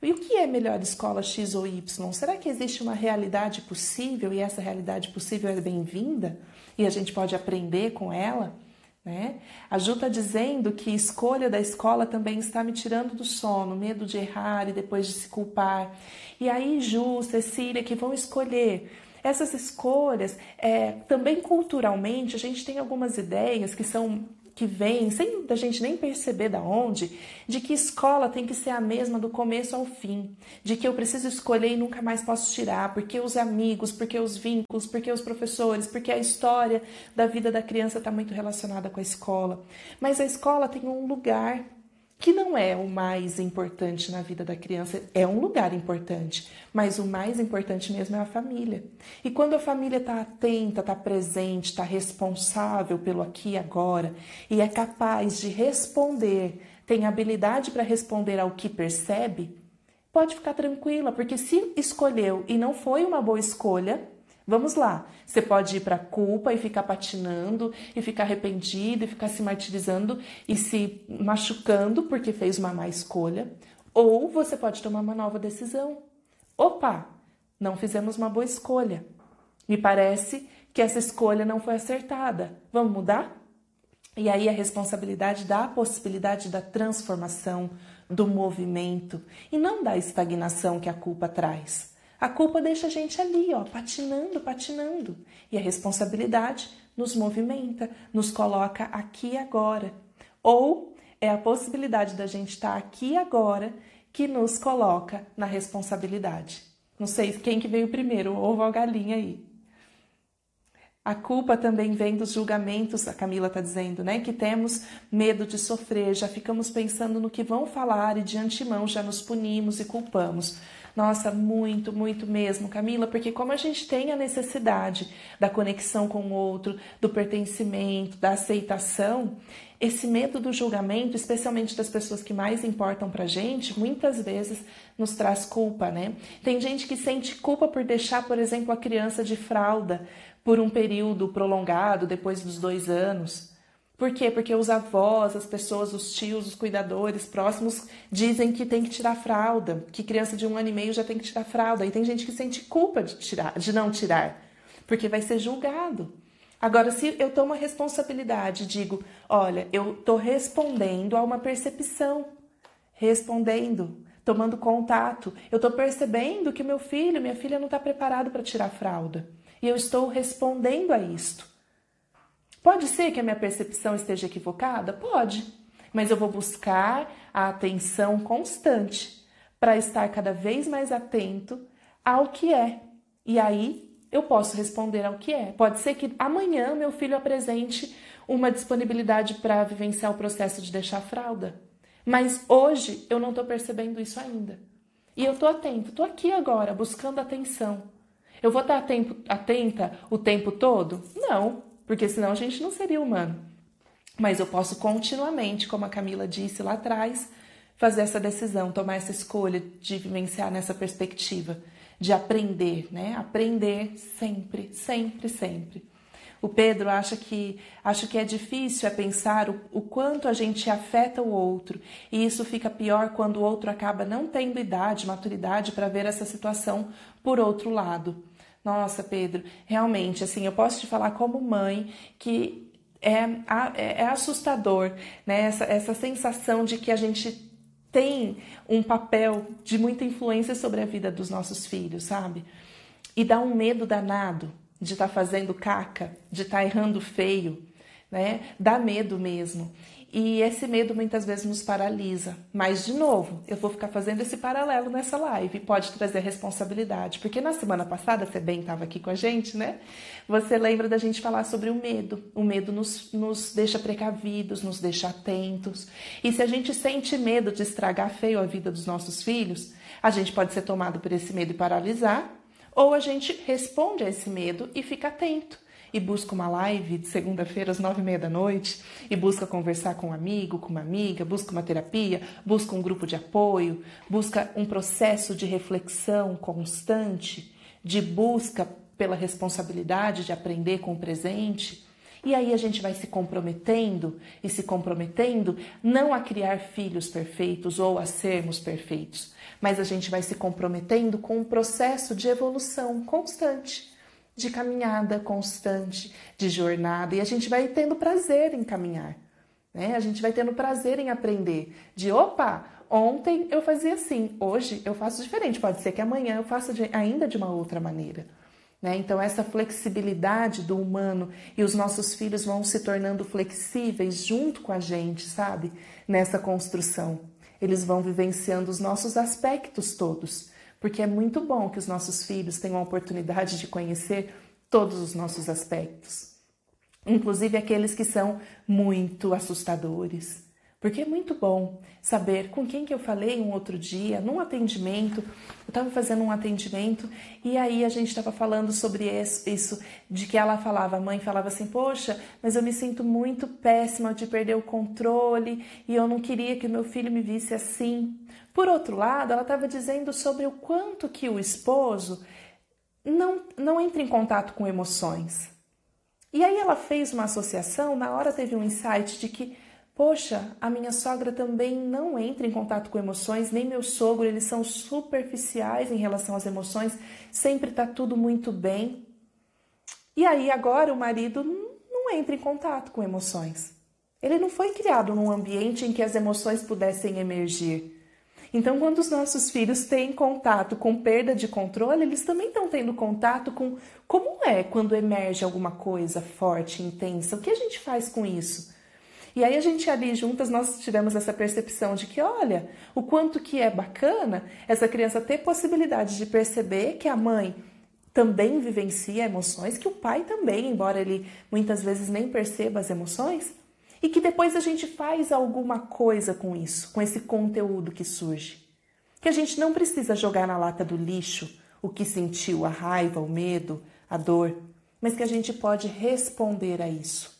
E o que é melhor escola X ou Y? Será que existe uma realidade possível e essa realidade possível é bem-vinda e a gente pode aprender com ela? Né? A Ju está dizendo que escolha da escola também está me tirando do sono, medo de errar e depois de se culpar. E aí, Ju, Cecília, que vão escolher essas escolhas, é, também culturalmente, a gente tem algumas ideias que são que vem, sem da gente nem perceber da onde, de que escola tem que ser a mesma do começo ao fim, de que eu preciso escolher e nunca mais posso tirar, porque os amigos, porque os vínculos, porque os professores, porque a história da vida da criança está muito relacionada com a escola. Mas a escola tem um lugar que não é o mais importante na vida da criança, é um lugar importante, mas o mais importante mesmo é a família. E quando a família está atenta, está presente, está responsável pelo aqui e agora e é capaz de responder, tem habilidade para responder ao que percebe, pode ficar tranquila, porque se escolheu e não foi uma boa escolha, Vamos lá. Você pode ir para a culpa e ficar patinando e ficar arrependido e ficar se martirizando e se machucando porque fez uma má escolha, ou você pode tomar uma nova decisão. Opa, não fizemos uma boa escolha. Me parece que essa escolha não foi acertada. Vamos mudar? E aí a responsabilidade dá a possibilidade da transformação, do movimento e não da estagnação que a culpa traz. A culpa deixa a gente ali, ó, patinando, patinando. E a responsabilidade nos movimenta, nos coloca aqui agora. Ou é a possibilidade da gente estar aqui agora que nos coloca na responsabilidade. Não sei quem que veio primeiro, ovo ou galinha aí. A culpa também vem dos julgamentos, a Camila está dizendo, né? Que temos medo de sofrer, já ficamos pensando no que vão falar e de antemão já nos punimos e culpamos. Nossa, muito, muito mesmo, Camila, porque como a gente tem a necessidade da conexão com o outro, do pertencimento, da aceitação, esse medo do julgamento, especialmente das pessoas que mais importam pra gente, muitas vezes nos traz culpa, né? Tem gente que sente culpa por deixar, por exemplo, a criança de fralda por um período prolongado, depois dos dois anos. Por quê? Porque os avós, as pessoas, os tios, os cuidadores próximos dizem que tem que tirar fralda, que criança de um ano e meio já tem que tirar fralda. E tem gente que sente culpa de, tirar, de não tirar, porque vai ser julgado. Agora, se eu tomo a responsabilidade, digo, olha, eu estou respondendo a uma percepção, respondendo, tomando contato, eu estou percebendo que meu filho, minha filha não está preparado para tirar fralda. E eu estou respondendo a isto. Pode ser que a minha percepção esteja equivocada? Pode, mas eu vou buscar a atenção constante para estar cada vez mais atento ao que é. E aí eu posso responder ao que é. Pode ser que amanhã meu filho apresente uma disponibilidade para vivenciar o processo de deixar a fralda. Mas hoje eu não estou percebendo isso ainda. E eu estou atento, estou aqui agora, buscando atenção. Eu vou estar atenta o tempo todo? Não, porque senão a gente não seria humano. Mas eu posso continuamente, como a Camila disse lá atrás, fazer essa decisão, tomar essa escolha de vivenciar nessa perspectiva, de aprender, né? Aprender sempre, sempre, sempre. O Pedro acha que acho que é difícil é pensar o, o, quanto a gente afeta o outro, e isso fica pior quando o outro acaba não tendo idade, maturidade para ver essa situação por outro lado. Nossa, Pedro, realmente, assim, eu posso te falar como mãe que é, é, é assustador, né? Essa, essa sensação de que a gente tem um papel de muita influência sobre a vida dos nossos filhos, sabe? E dá um medo danado de estar tá fazendo caca, de estar tá errando feio, né? Dá medo mesmo. E esse medo muitas vezes nos paralisa. Mas, de novo, eu vou ficar fazendo esse paralelo nessa live. Pode trazer responsabilidade. Porque na semana passada, você bem estava aqui com a gente, né? Você lembra da gente falar sobre o medo. O medo nos, nos deixa precavidos, nos deixa atentos. E se a gente sente medo de estragar feio a vida dos nossos filhos, a gente pode ser tomado por esse medo e paralisar. Ou a gente responde a esse medo e fica atento e busca uma live de segunda-feira às nove e meia da noite e busca conversar com um amigo, com uma amiga, busca uma terapia, busca um grupo de apoio, busca um processo de reflexão constante, de busca pela responsabilidade de aprender com o presente. E aí a gente vai se comprometendo e se comprometendo não a criar filhos perfeitos ou a sermos perfeitos, mas a gente vai se comprometendo com um processo de evolução constante de caminhada constante, de jornada, e a gente vai tendo prazer em caminhar. Né? A gente vai tendo prazer em aprender. De opa, ontem eu fazia assim, hoje eu faço diferente. Pode ser que amanhã eu faça de, ainda de uma outra maneira. Né? Então, essa flexibilidade do humano e os nossos filhos vão se tornando flexíveis junto com a gente, sabe? Nessa construção. Eles vão vivenciando os nossos aspectos todos, porque é muito bom que os nossos filhos tenham a oportunidade de conhecer todos os nossos aspectos, inclusive aqueles que são muito assustadores porque é muito bom saber com quem que eu falei um outro dia, num atendimento. Eu estava fazendo um atendimento e aí a gente estava falando sobre isso, de que ela falava, a mãe falava assim: Poxa, mas eu me sinto muito péssima de perder o controle e eu não queria que meu filho me visse assim. Por outro lado, ela estava dizendo sobre o quanto que o esposo não, não entra em contato com emoções. E aí ela fez uma associação, na hora teve um insight de que Poxa, a minha sogra também não entra em contato com emoções, nem meu sogro, eles são superficiais em relação às emoções, sempre tá tudo muito bem. E aí agora o marido não entra em contato com emoções. Ele não foi criado num ambiente em que as emoções pudessem emergir. Então, quando os nossos filhos têm contato com perda de controle, eles também estão tendo contato com como é quando emerge alguma coisa forte, intensa. O que a gente faz com isso? E aí a gente ali juntas nós tivemos essa percepção de que, olha, o quanto que é bacana essa criança ter possibilidade de perceber que a mãe também vivencia emoções, que o pai também, embora ele muitas vezes nem perceba as emoções, e que depois a gente faz alguma coisa com isso, com esse conteúdo que surge. Que a gente não precisa jogar na lata do lixo o que sentiu, a raiva, o medo, a dor, mas que a gente pode responder a isso.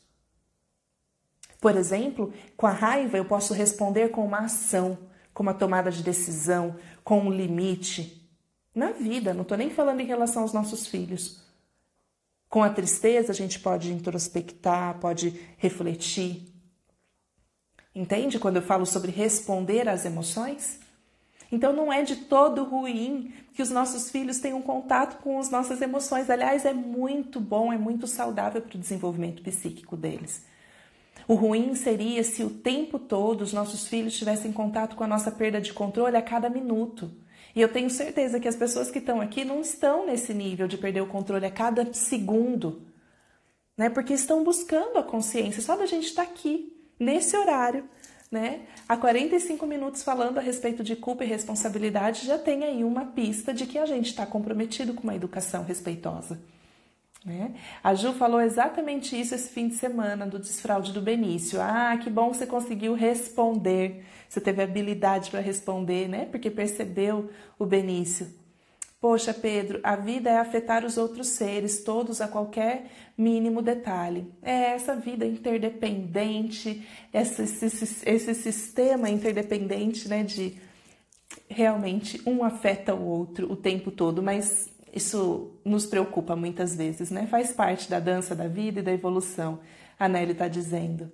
Por exemplo, com a raiva eu posso responder com uma ação, com uma tomada de decisão, com um limite. Na vida, não estou nem falando em relação aos nossos filhos. Com a tristeza, a gente pode introspectar, pode refletir. Entende quando eu falo sobre responder às emoções? Então não é de todo ruim que os nossos filhos tenham contato com as nossas emoções. Aliás, é muito bom, é muito saudável para o desenvolvimento psíquico deles. O ruim seria se o tempo todo os nossos filhos tivessem contato com a nossa perda de controle a cada minuto. E eu tenho certeza que as pessoas que estão aqui não estão nesse nível de perder o controle a cada segundo, né? Porque estão buscando a consciência só da gente estar tá aqui, nesse horário, né? Há 45 minutos falando a respeito de culpa e responsabilidade, já tem aí uma pista de que a gente está comprometido com uma educação respeitosa. Né? A Ju falou exatamente isso esse fim de semana do desfraude do Benício. Ah, que bom você conseguiu responder. Você teve habilidade para responder, né? Porque percebeu o Benício. Poxa, Pedro, a vida é afetar os outros seres, todos a qualquer mínimo detalhe. É essa vida interdependente, esse, esse, esse sistema interdependente, né? De realmente um afeta o outro o tempo todo, mas isso nos preocupa muitas vezes, né? Faz parte da dança da vida e da evolução, a Nelly está dizendo.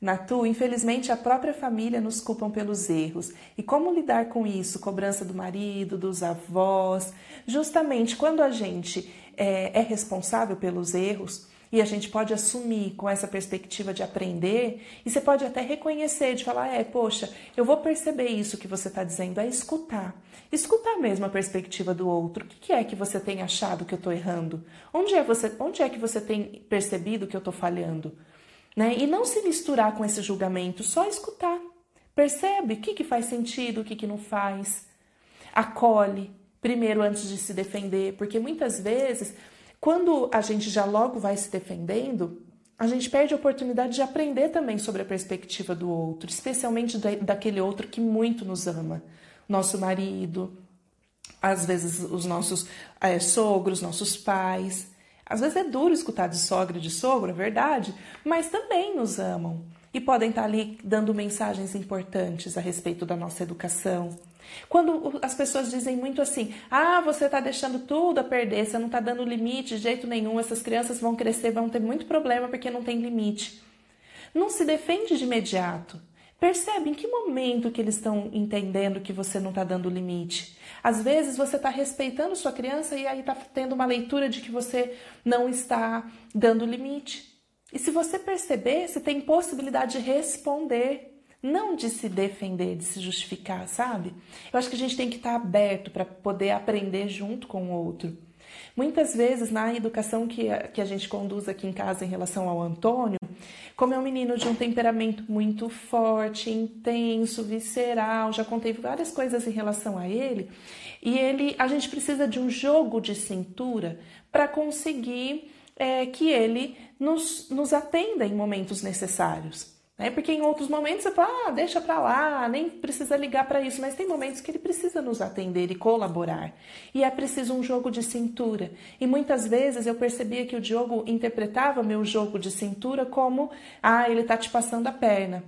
Natu, infelizmente a própria família nos culpam pelos erros. E como lidar com isso? Cobrança do marido, dos avós. Justamente quando a gente é, é responsável pelos erros, e a gente pode assumir com essa perspectiva de aprender, e você pode até reconhecer, de falar: é, poxa, eu vou perceber isso que você está dizendo, é escutar. Escutar mesmo a perspectiva do outro. O que é que você tem achado que eu estou errando? Onde é, você, onde é que você tem percebido que eu estou falhando? Né? E não se misturar com esse julgamento, só escutar. Percebe o que, que faz sentido, o que, que não faz. Acolhe, primeiro antes de se defender, porque muitas vezes quando a gente já logo vai se defendendo, a gente perde a oportunidade de aprender também sobre a perspectiva do outro, especialmente daquele outro que muito nos ama. Nosso marido, às vezes os nossos é, sogros, nossos pais. Às vezes é duro escutar de sogra e de sogro, é verdade, mas também nos amam e podem estar ali dando mensagens importantes a respeito da nossa educação, quando as pessoas dizem muito assim: ah, você está deixando tudo a perder, você não está dando limite de jeito nenhum, essas crianças vão crescer, vão ter muito problema porque não tem limite. Não se defende de imediato. Percebe em que momento que eles estão entendendo que você não está dando limite. Às vezes você está respeitando sua criança e aí está tendo uma leitura de que você não está dando limite. E se você perceber, você tem possibilidade de responder, não de se defender, de se justificar, sabe? Eu acho que a gente tem que estar tá aberto para poder aprender junto com o outro. Muitas vezes, na educação que a, que a gente conduz aqui em casa em relação ao Antônio, como é um menino de um temperamento muito forte, intenso, visceral, já contei várias coisas em relação a ele, e ele, a gente precisa de um jogo de cintura para conseguir é, que ele nos, nos atenda em momentos necessários. Né? Porque em outros momentos você fala, ah, deixa para lá, nem precisa ligar para isso, mas tem momentos que ele precisa nos atender e colaborar. E é preciso um jogo de cintura. E muitas vezes eu percebia que o Diogo interpretava meu jogo de cintura como, ah, ele tá te passando a perna.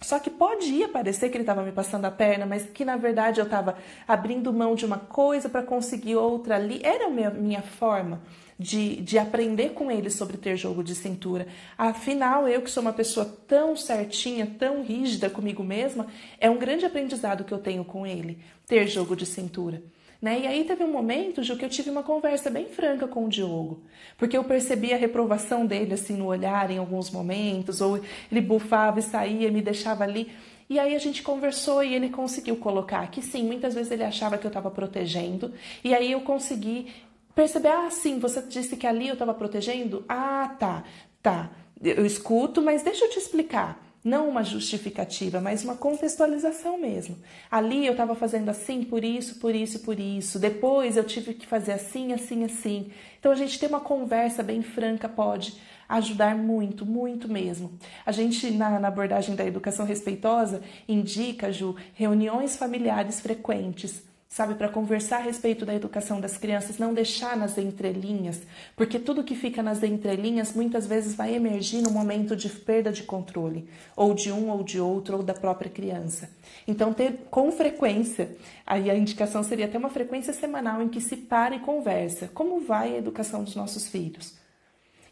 Só que podia parecer que ele estava me passando a perna, mas que na verdade eu estava abrindo mão de uma coisa para conseguir outra ali. Era a minha, minha forma de, de aprender com ele sobre ter jogo de cintura. Afinal, eu que sou uma pessoa tão certinha, tão rígida comigo mesma, é um grande aprendizado que eu tenho com ele, ter jogo de cintura. Né? E aí teve um momento, Ju, que eu tive uma conversa bem franca com o Diogo, porque eu percebi a reprovação dele assim no olhar em alguns momentos, ou ele bufava e saía, me deixava ali. E aí a gente conversou e ele conseguiu colocar que sim, muitas vezes ele achava que eu estava protegendo, e aí eu consegui perceber, ah, sim, você disse que ali eu estava protegendo? Ah, tá, tá. Eu escuto, mas deixa eu te explicar. Não uma justificativa, mas uma contextualização mesmo. Ali eu estava fazendo assim, por isso, por isso, por isso. Depois eu tive que fazer assim, assim, assim. Então a gente ter uma conversa bem franca pode ajudar muito, muito mesmo. A gente, na, na abordagem da educação respeitosa, indica, Ju, reuniões familiares frequentes sabe, para conversar a respeito da educação das crianças, não deixar nas entrelinhas, porque tudo que fica nas entrelinhas muitas vezes vai emergir no momento de perda de controle, ou de um ou de outro, ou da própria criança. Então, ter com frequência, aí a indicação seria ter uma frequência semanal em que se para e conversa. Como vai a educação dos nossos filhos?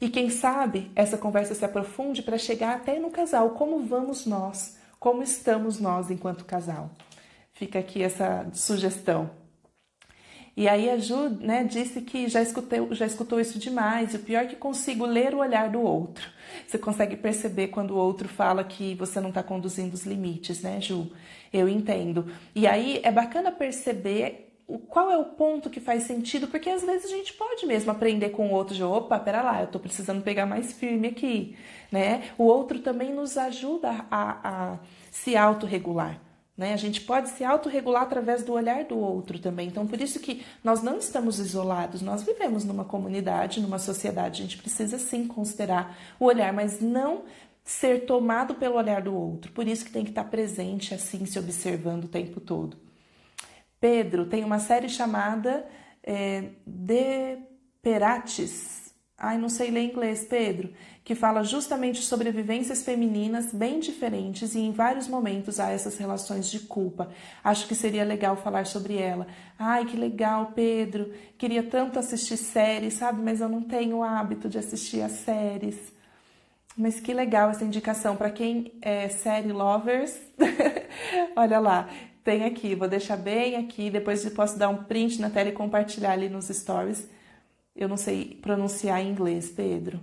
E quem sabe essa conversa se aprofunde para chegar até no casal. Como vamos nós? Como estamos nós enquanto casal? Fica aqui essa sugestão. E aí a Ju né, disse que já, escutei, já escutou isso demais, e o pior é que consigo ler o olhar do outro. Você consegue perceber quando o outro fala que você não está conduzindo os limites, né, Ju? Eu entendo. E aí é bacana perceber qual é o ponto que faz sentido, porque às vezes a gente pode mesmo aprender com o outro de opa, pera lá, eu estou precisando pegar mais firme aqui, né? O outro também nos ajuda a, a se autorregular. Né? A gente pode se autorregular através do olhar do outro também. Então, por isso que nós não estamos isolados, nós vivemos numa comunidade, numa sociedade. A gente precisa sim considerar o olhar, mas não ser tomado pelo olhar do outro. Por isso que tem que estar presente, assim, se observando o tempo todo. Pedro tem uma série chamada é, De Perates. Ai, não sei ler inglês, Pedro que fala justamente sobre vivências femininas bem diferentes e em vários momentos há essas relações de culpa. Acho que seria legal falar sobre ela. Ai, que legal, Pedro. Queria tanto assistir séries, sabe? Mas eu não tenho o hábito de assistir as séries. Mas que legal essa indicação para quem é série lovers. Olha lá, tem aqui, vou deixar bem aqui, depois posso dar um print na tela e compartilhar ali nos stories. Eu não sei pronunciar em inglês, Pedro.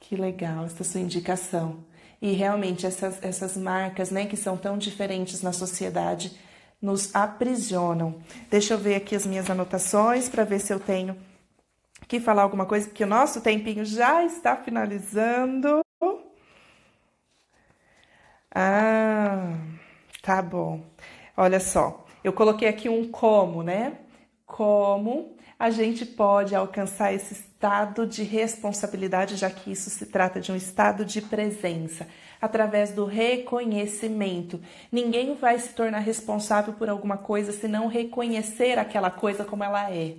Que legal essa sua indicação. E realmente essas, essas marcas, né, que são tão diferentes na sociedade, nos aprisionam. Deixa eu ver aqui as minhas anotações para ver se eu tenho que falar alguma coisa, porque o nosso tempinho já está finalizando. Ah, tá bom. Olha só, eu coloquei aqui um como, né? Como a gente pode alcançar esse estado de responsabilidade, já que isso se trata de um estado de presença, através do reconhecimento. Ninguém vai se tornar responsável por alguma coisa se não reconhecer aquela coisa como ela é.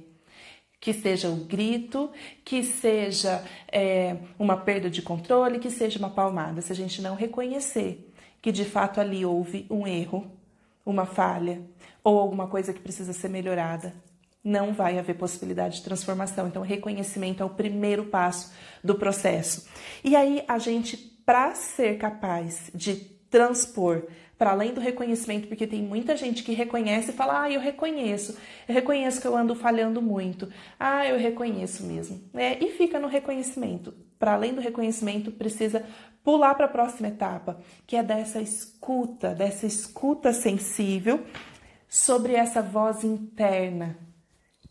Que seja o um grito, que seja é, uma perda de controle, que seja uma palmada. Se a gente não reconhecer que de fato ali houve um erro, uma falha ou alguma coisa que precisa ser melhorada, não vai haver possibilidade de transformação. Então, reconhecimento é o primeiro passo do processo. E aí a gente para ser capaz de transpor para além do reconhecimento, porque tem muita gente que reconhece e fala: Ah, eu reconheço, eu reconheço que eu ando falhando muito, ah, eu reconheço mesmo. É, e fica no reconhecimento. Para além do reconhecimento, precisa pular para a próxima etapa, que é dessa escuta, dessa escuta sensível sobre essa voz interna.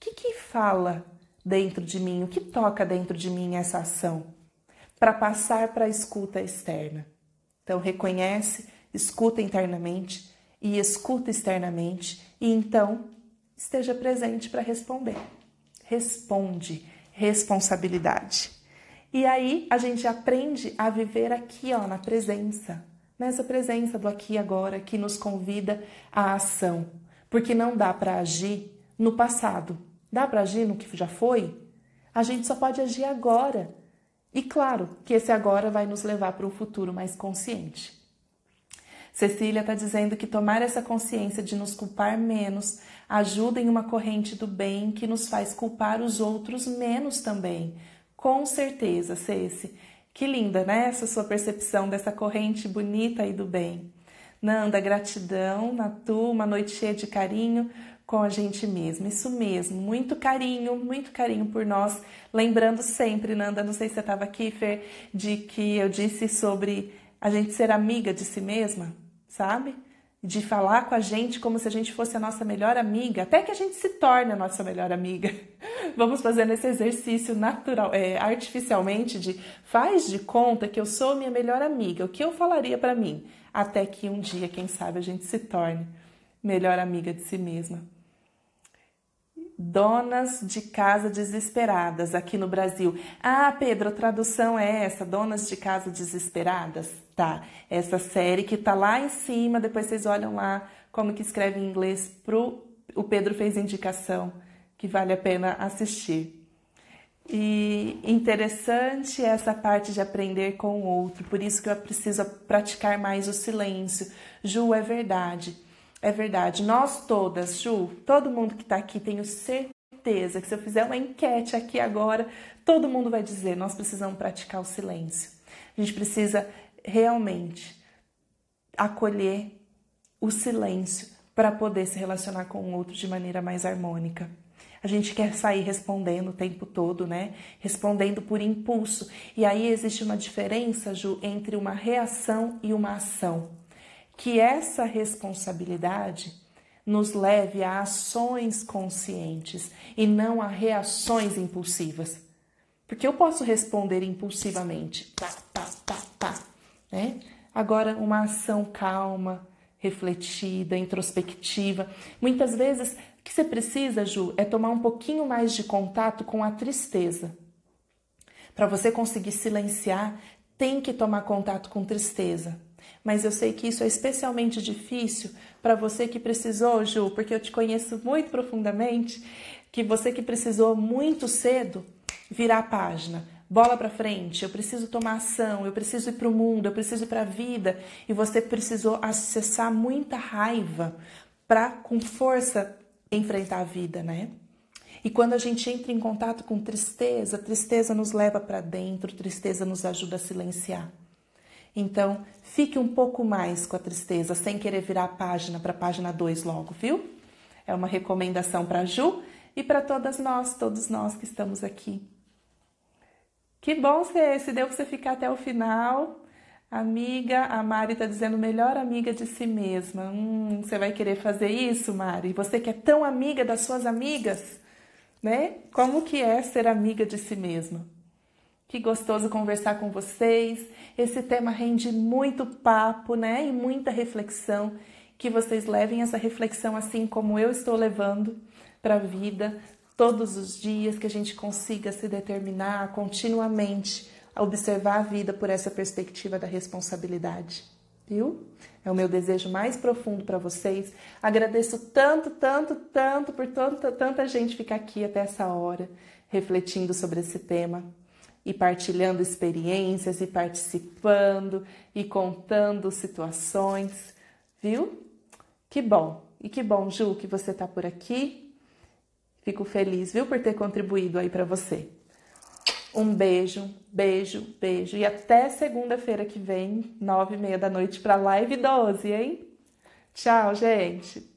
Que, que fala dentro de mim? O que toca dentro de mim essa ação? Para passar para a escuta externa. Então, reconhece escuta internamente e escuta externamente, e então esteja presente para responder. Responde, responsabilidade. E aí a gente aprende a viver aqui, ó, na presença, nessa presença do aqui e agora que nos convida à ação, porque não dá para agir no passado. Dá para agir no que já foi? A gente só pode agir agora. E claro que esse agora vai nos levar para um futuro mais consciente. Cecília está dizendo que tomar essa consciência de nos culpar menos ajuda em uma corrente do bem que nos faz culpar os outros menos também. Com certeza, Ceci. Que linda, né? Essa sua percepção dessa corrente bonita aí do bem. Nanda, gratidão, Natu, uma noite cheia de carinho com a gente mesmo. Isso mesmo, muito carinho, muito carinho por nós. Lembrando sempre, Nanda, não sei se você estava aqui, Fer, de que eu disse sobre a gente ser amiga de si mesma sabe? De falar com a gente como se a gente fosse a nossa melhor amiga, até que a gente se torne a nossa melhor amiga. Vamos fazendo esse exercício natural, é, artificialmente de faz de conta que eu sou minha melhor amiga. O que eu falaria para mim? Até que um dia, quem sabe, a gente se torne melhor amiga de si mesma. Donas de casa desesperadas aqui no Brasil. Ah, Pedro, a tradução é essa, Donas de casa desesperadas? Tá, essa série que tá lá em cima, depois vocês olham lá como que escreve em inglês pro o Pedro fez indicação que vale a pena assistir. E interessante essa parte de aprender com o outro, por isso que eu preciso praticar mais o silêncio. Ju, é verdade. É verdade. Nós todas, Ju, todo mundo que está aqui, tenho certeza que se eu fizer uma enquete aqui agora, todo mundo vai dizer: nós precisamos praticar o silêncio. A gente precisa realmente acolher o silêncio para poder se relacionar com o outro de maneira mais harmônica. A gente quer sair respondendo o tempo todo, né? Respondendo por impulso. E aí existe uma diferença, Ju, entre uma reação e uma ação que essa responsabilidade nos leve a ações conscientes e não a reações impulsivas. Porque eu posso responder impulsivamente, pá, pá, pá, pá, né? Agora, uma ação calma, refletida, introspectiva. Muitas vezes, o que você precisa, Ju, é tomar um pouquinho mais de contato com a tristeza. Para você conseguir silenciar, tem que tomar contato com tristeza mas eu sei que isso é especialmente difícil para você que precisou, Ju, porque eu te conheço muito profundamente, que você que precisou muito cedo virar a página, bola para frente, eu preciso tomar ação, eu preciso ir para o mundo, eu preciso ir para a vida, e você precisou acessar muita raiva para com força enfrentar a vida, né? E quando a gente entra em contato com tristeza, tristeza nos leva para dentro, tristeza nos ajuda a silenciar. Então, fique um pouco mais com a tristeza, sem querer virar a página para a página 2 logo, viu? É uma recomendação para a Ju e para todas nós, todos nós que estamos aqui. Que bom se, se deu para você ficar até o final. Amiga, a Mari está dizendo melhor amiga de si mesma. Hum, você vai querer fazer isso, Mari? Você que é tão amiga das suas amigas, né? Como que é ser amiga de si mesma? Que gostoso conversar com vocês. Esse tema rende muito papo, né? E muita reflexão. Que vocês levem essa reflexão assim como eu estou levando para a vida todos os dias, que a gente consiga se determinar continuamente a observar a vida por essa perspectiva da responsabilidade. Viu? É o meu desejo mais profundo para vocês. Agradeço tanto, tanto, tanto por tanta, tanta gente ficar aqui até essa hora refletindo sobre esse tema e partilhando experiências e participando e contando situações, viu? Que bom! E que bom, Ju, que você está por aqui. Fico feliz, viu, por ter contribuído aí para você. Um beijo, beijo, beijo. E até segunda-feira que vem, nove e meia da noite, para live 12, hein? Tchau, gente!